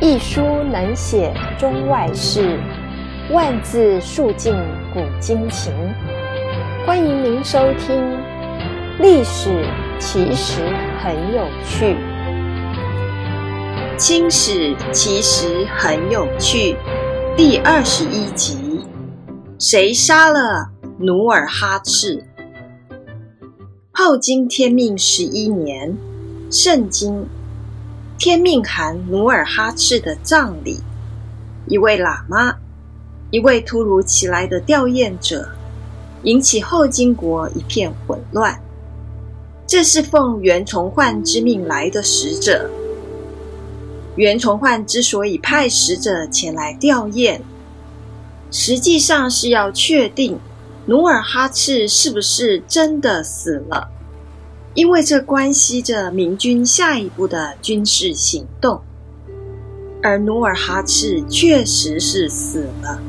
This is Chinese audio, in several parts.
一书能写中外事，万字述尽古今情。欢迎您收听《历史其实很有趣》。清史其实很有趣，第二十一集：谁杀了努尔哈赤？后经天命十一年，圣经，天命汗努尔哈赤的葬礼，一位喇嘛，一位突如其来的吊唁者，引起后金国一片混乱。这是奉袁崇焕之命来的使者。袁崇焕之所以派使者前来吊唁，实际上是要确定。努尔哈赤是不是真的死了？因为这关系着明军下一步的军事行动。而努尔哈赤确实是死了。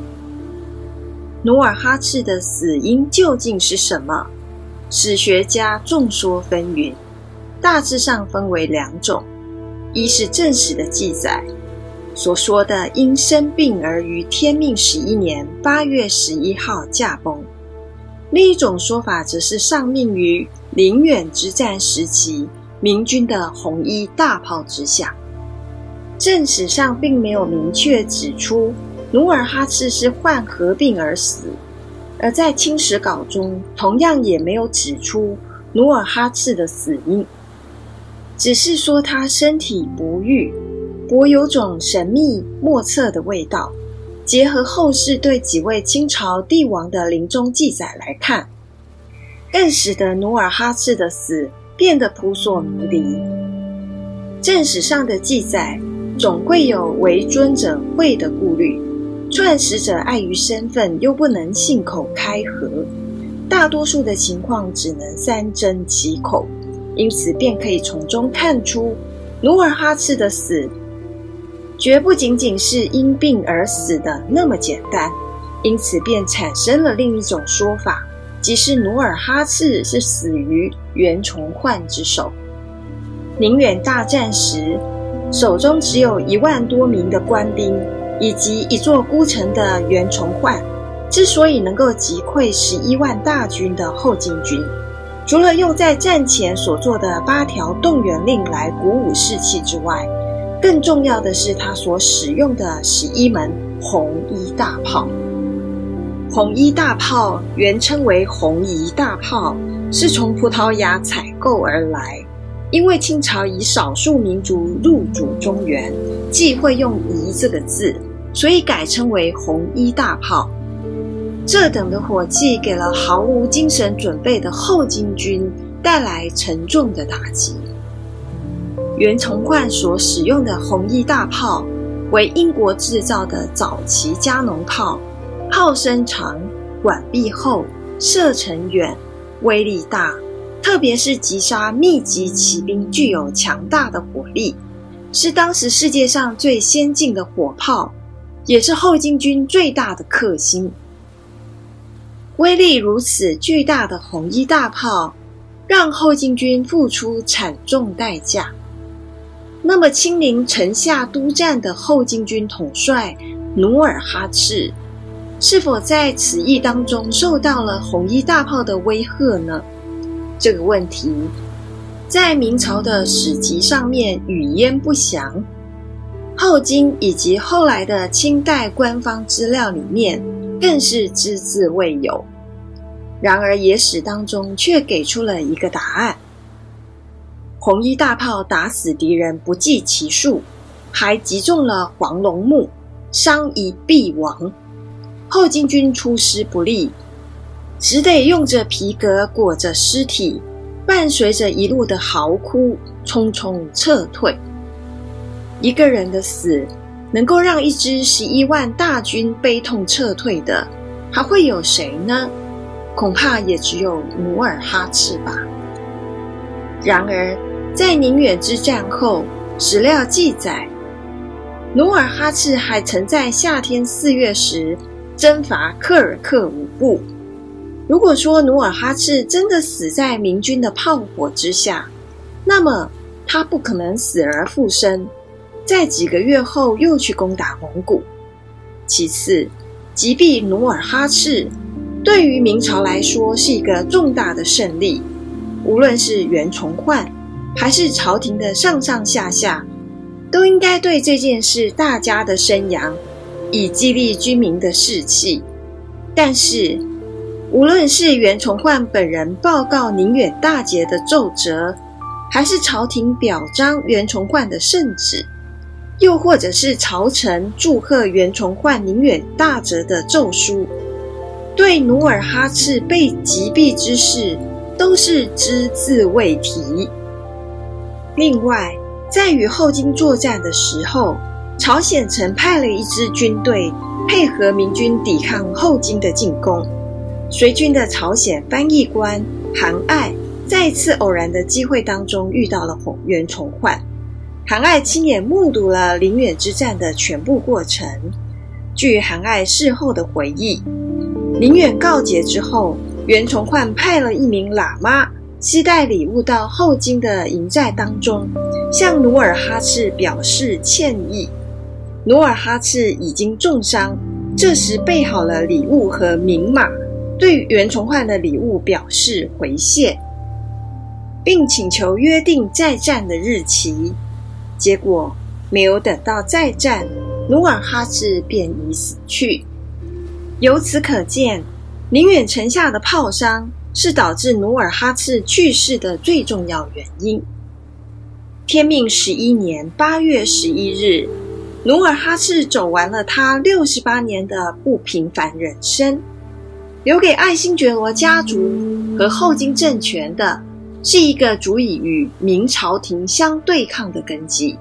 努尔哈赤的死因究竟是什么？史学家众说纷纭，大致上分为两种：一是正史的记载，所说的因生病而于天命十一年八月十一号驾崩。另一种说法则是丧命于宁远之战时期明军的红衣大炮之下。正史上并没有明确指出努尔哈赤是患何病而死，而在清史稿中同样也没有指出努尔哈赤的死因，只是说他身体不愈，颇有种神秘莫测的味道。结合后世对几位清朝帝王的临终记载来看，更使得努尔哈赤的死变得扑朔迷离。正史上的记载总会有为尊者讳的顾虑，传史者碍于身份又不能信口开河，大多数的情况只能三缄其口，因此便可以从中看出努尔哈赤的死。绝不仅仅是因病而死的那么简单，因此便产生了另一种说法，即是努尔哈赤是死于袁崇焕之手。宁远大战时，手中只有一万多名的官兵，以及一座孤城的袁崇焕，之所以能够击溃十一万大军的后金军，除了用在战前所做的八条动员令来鼓舞士气之外，更重要的是，他所使用的十一门红衣大炮。红衣大炮原称为红夷大炮，是从葡萄牙采购而来。因为清朝以少数民族入主中原，忌讳用“夷”这个字，所以改称为红衣大炮。这等的火器给了毫无精神准备的后金军带来沉重的打击。袁崇焕所使用的红衣大炮为英国制造的早期加农炮，炮身长，管壁厚，射程远，威力大，特别是击杀密集骑兵具有强大的火力，是当时世界上最先进的火炮，也是后金军最大的克星。威力如此巨大的红衣大炮，让后金军付出惨重代价。那么，亲临城下督战的后金军统帅努尔哈赤，是否在此役当中受到了红衣大炮的威吓呢？这个问题在明朝的史籍上面语焉不详，后金以及后来的清代官方资料里面更是只字未有。然而野史当中却给出了一个答案。红衣大炮打死敌人不计其数，还击中了黄龙木，伤一毙亡。后金军出师不利，只得用着皮革裹着尸体，伴随着一路的嚎哭，匆匆撤退。一个人的死，能够让一支十一万大军悲痛撤退的，还会有谁呢？恐怕也只有努尔哈赤吧。然而，在宁远之战后，史料记载，努尔哈赤还曾在夏天四月时征伐柯尔克五部。如果说努尔哈赤真的死在明军的炮火之下，那么他不可能死而复生，在几个月后又去攻打蒙古。其次，击毙努尔哈赤，对于明朝来说是一个重大的胜利。无论是袁崇焕，还是朝廷的上上下下，都应该对这件事大加的声扬，以激励军民的士气。但是，无论是袁崇焕本人报告宁远大捷的奏折，还是朝廷表彰袁崇焕的圣旨，又或者是朝臣祝贺袁崇焕宁远大捷的奏书，对努尔哈赤被击毙之事，都是只字未提。另外，在与后金作战的时候，朝鲜曾派了一支军队配合明军抵抗后金的进攻。随军的朝鲜翻译官韩爱。在一次偶然的机会当中，遇到了袁崇焕。韩爱亲眼目睹了宁远之战的全部过程。据韩爱事后的回忆，宁远告捷之后，袁崇焕派了一名喇嘛携带礼物到后金的营寨当中，向努尔哈赤表示歉意。努尔哈赤已经重伤，这时备好了礼物和名马，对袁崇焕的礼物表示回谢。并请求约定再战的日期，结果没有等到再战，努尔哈赤便已死去。由此可见，宁远城下的炮伤是导致努尔哈赤去世的最重要原因。天命十一年八月十一日，努尔哈赤走完了他六十八年的不平凡人生，留给爱新觉罗家族和后金政权的。是一个足以与明朝廷相对抗的根基，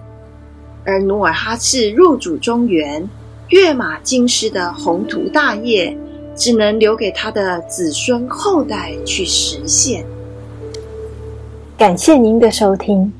而努尔哈赤入主中原、跃马京师的宏图大业，只能留给他的子孙后代去实现。感谢您的收听。